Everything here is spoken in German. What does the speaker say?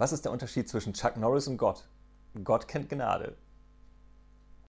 Was ist der Unterschied zwischen Chuck Norris und Gott? Gott kennt Gnade.